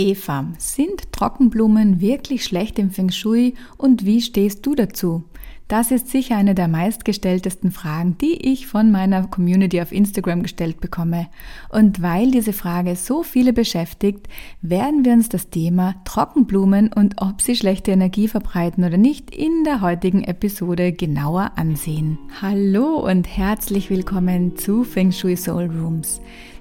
Eva, sind Trockenblumen wirklich schlecht im Feng Shui und wie stehst du dazu? Das ist sicher eine der meistgestelltesten Fragen, die ich von meiner Community auf Instagram gestellt bekomme. Und weil diese Frage so viele beschäftigt, werden wir uns das Thema Trockenblumen und ob sie schlechte Energie verbreiten oder nicht in der heutigen Episode genauer ansehen. Hallo und herzlich willkommen zu Feng Shui Soul Rooms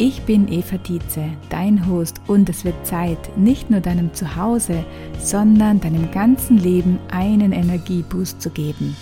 Ich bin Eva Dietze, dein Host und es wird Zeit, nicht nur deinem Zuhause, sondern deinem ganzen Leben einen Energieboost zu geben.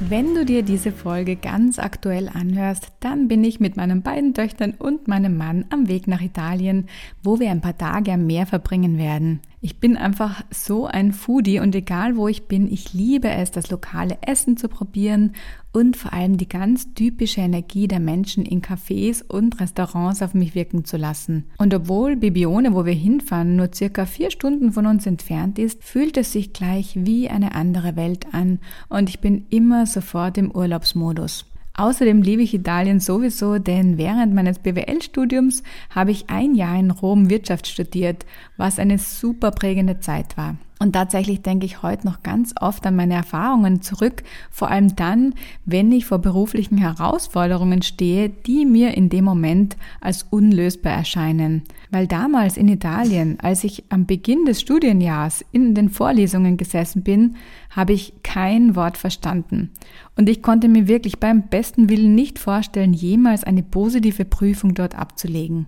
Wenn du dir diese Folge ganz aktuell anhörst, dann bin ich mit meinen beiden Töchtern und meinem Mann am Weg nach Italien, wo wir ein paar Tage am Meer verbringen werden. Ich bin einfach so ein Foodie und egal wo ich bin, ich liebe es, das lokale Essen zu probieren und vor allem die ganz typische Energie der Menschen in Cafés und Restaurants auf mich wirken zu lassen. Und obwohl Bibione, wo wir hinfahren, nur circa vier Stunden von uns entfernt ist, fühlt es sich gleich wie eine andere Welt an und ich bin immer sofort im Urlaubsmodus. Außerdem liebe ich Italien sowieso, denn während meines BWL-Studiums habe ich ein Jahr in Rom Wirtschaft studiert, was eine super prägende Zeit war. Und tatsächlich denke ich heute noch ganz oft an meine Erfahrungen zurück, vor allem dann, wenn ich vor beruflichen Herausforderungen stehe, die mir in dem Moment als unlösbar erscheinen. Weil damals in Italien, als ich am Beginn des Studienjahrs in den Vorlesungen gesessen bin, habe ich kein Wort verstanden. Und ich konnte mir wirklich beim besten Willen nicht vorstellen, jemals eine positive Prüfung dort abzulegen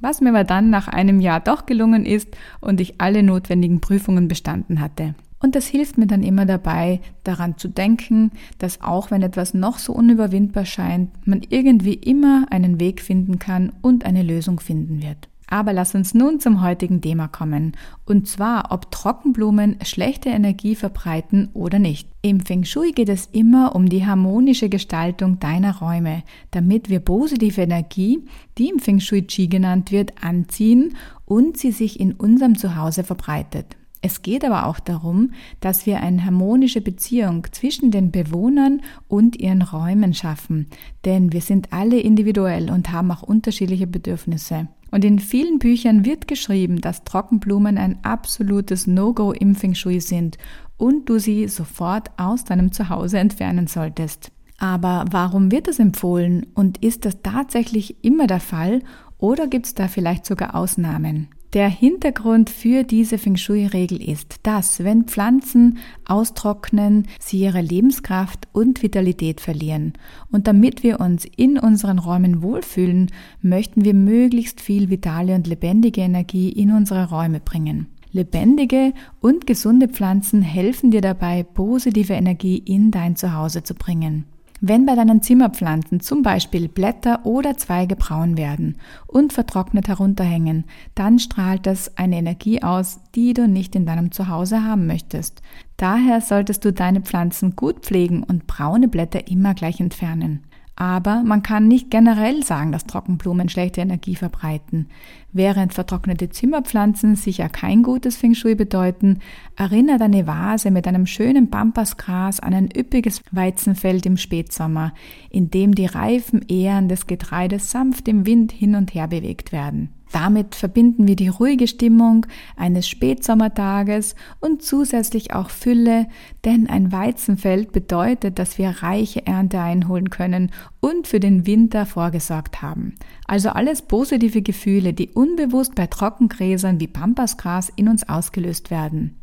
was mir aber dann nach einem Jahr doch gelungen ist und ich alle notwendigen Prüfungen bestanden hatte. Und das hilft mir dann immer dabei, daran zu denken, dass auch wenn etwas noch so unüberwindbar scheint, man irgendwie immer einen Weg finden kann und eine Lösung finden wird. Aber lass uns nun zum heutigen Thema kommen, und zwar, ob Trockenblumen schlechte Energie verbreiten oder nicht. Im Feng Shui geht es immer um die harmonische Gestaltung deiner Räume, damit wir positive Energie, die im Feng Shui Qi genannt wird, anziehen und sie sich in unserem Zuhause verbreitet. Es geht aber auch darum, dass wir eine harmonische Beziehung zwischen den Bewohnern und ihren Räumen schaffen, denn wir sind alle individuell und haben auch unterschiedliche Bedürfnisse. Und in vielen Büchern wird geschrieben, dass Trockenblumen ein absolutes No-Go im Feng Shui sind und du sie sofort aus deinem Zuhause entfernen solltest. Aber warum wird das empfohlen und ist das tatsächlich immer der Fall oder gibt es da vielleicht sogar Ausnahmen? Der Hintergrund für diese Feng Shui-Regel ist, dass wenn Pflanzen austrocknen, sie ihre Lebenskraft und Vitalität verlieren. Und damit wir uns in unseren Räumen wohlfühlen, möchten wir möglichst viel vitale und lebendige Energie in unsere Räume bringen. Lebendige und gesunde Pflanzen helfen dir dabei, positive Energie in dein Zuhause zu bringen. Wenn bei deinen Zimmerpflanzen zum Beispiel Blätter oder Zweige braun werden und vertrocknet herunterhängen, dann strahlt das eine Energie aus, die du nicht in deinem Zuhause haben möchtest. Daher solltest du deine Pflanzen gut pflegen und braune Blätter immer gleich entfernen. Aber man kann nicht generell sagen, dass Trockenblumen schlechte Energie verbreiten. Während vertrocknete Zimmerpflanzen sicher kein gutes Feng Shui bedeuten, erinnert eine Vase mit einem schönen Pampasgras an ein üppiges Weizenfeld im Spätsommer, in dem die reifen Ähren des Getreides sanft im Wind hin und her bewegt werden. Damit verbinden wir die ruhige Stimmung eines Spätsommertages und zusätzlich auch Fülle, denn ein Weizenfeld bedeutet, dass wir reiche Ernte einholen können und für den Winter vorgesorgt haben. Also alles positive Gefühle, die unbewusst bei Trockengräsern wie Pampasgras in uns ausgelöst werden.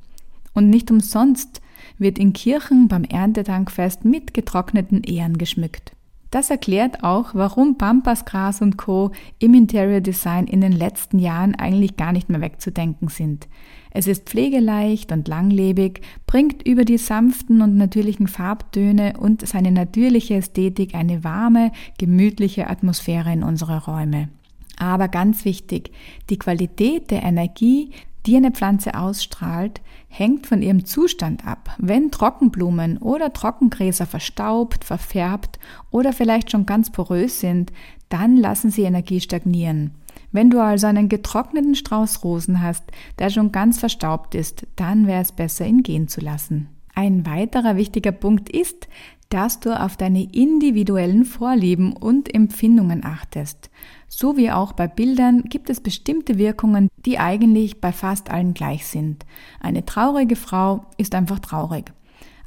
Und nicht umsonst wird in Kirchen beim Erntedankfest mit getrockneten Ähren geschmückt. Das erklärt auch, warum Pampasgras und Co. im Interior Design in den letzten Jahren eigentlich gar nicht mehr wegzudenken sind. Es ist pflegeleicht und langlebig, bringt über die sanften und natürlichen Farbtöne und seine natürliche Ästhetik eine warme, gemütliche Atmosphäre in unsere Räume. Aber ganz wichtig, die Qualität der Energie, die eine Pflanze ausstrahlt, hängt von ihrem Zustand ab. Wenn Trockenblumen oder Trockengräser verstaubt, verfärbt oder vielleicht schon ganz porös sind, dann lassen sie Energie stagnieren. Wenn du also einen getrockneten Strauß Rosen hast, der schon ganz verstaubt ist, dann wäre es besser, ihn gehen zu lassen. Ein weiterer wichtiger Punkt ist, dass du auf deine individuellen Vorlieben und Empfindungen achtest. So wie auch bei Bildern gibt es bestimmte Wirkungen, die eigentlich bei fast allen gleich sind. Eine traurige Frau ist einfach traurig.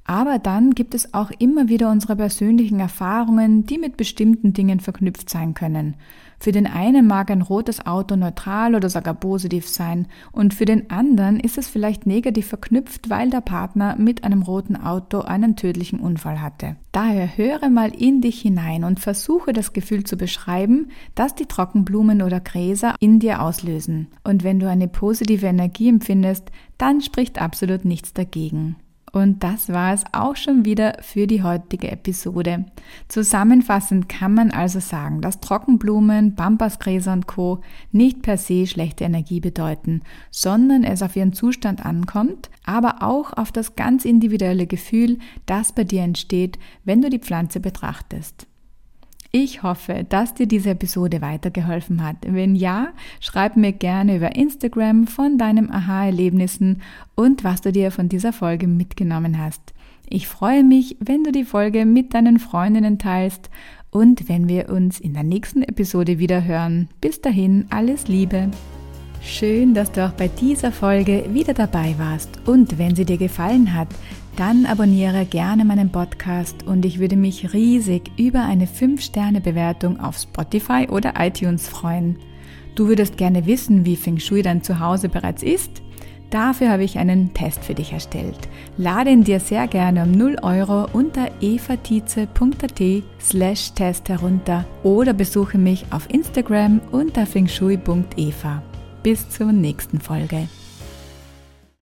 Aber dann gibt es auch immer wieder unsere persönlichen Erfahrungen, die mit bestimmten Dingen verknüpft sein können. Für den einen mag ein rotes Auto neutral oder sogar positiv sein und für den anderen ist es vielleicht negativ verknüpft, weil der Partner mit einem roten Auto einen tödlichen Unfall hatte. Daher höre mal in dich hinein und versuche das Gefühl zu beschreiben, das die Trockenblumen oder Gräser in dir auslösen. Und wenn du eine positive Energie empfindest, dann spricht absolut nichts dagegen. Und das war es auch schon wieder für die heutige Episode. Zusammenfassend kann man also sagen, dass Trockenblumen, Pampasgräser und Co. nicht per se schlechte Energie bedeuten, sondern es auf ihren Zustand ankommt, aber auch auf das ganz individuelle Gefühl, das bei dir entsteht, wenn du die Pflanze betrachtest. Ich hoffe, dass dir diese Episode weitergeholfen hat. Wenn ja, schreib mir gerne über Instagram von deinen Aha-Erlebnissen und was du dir von dieser Folge mitgenommen hast. Ich freue mich, wenn du die Folge mit deinen Freundinnen teilst und wenn wir uns in der nächsten Episode wieder hören. Bis dahin, alles Liebe. Schön, dass du auch bei dieser Folge wieder dabei warst. Und wenn sie dir gefallen hat, dann abonniere gerne meinen Podcast und ich würde mich riesig über eine 5-Sterne-Bewertung auf Spotify oder iTunes freuen. Du würdest gerne wissen, wie Feng Shui dein Zuhause bereits ist? Dafür habe ich einen Test für dich erstellt. Lade ihn dir sehr gerne um 0 Euro unter evatize.at slash Test herunter oder besuche mich auf Instagram unter fengshui.eva. Bis zur nächsten Folge.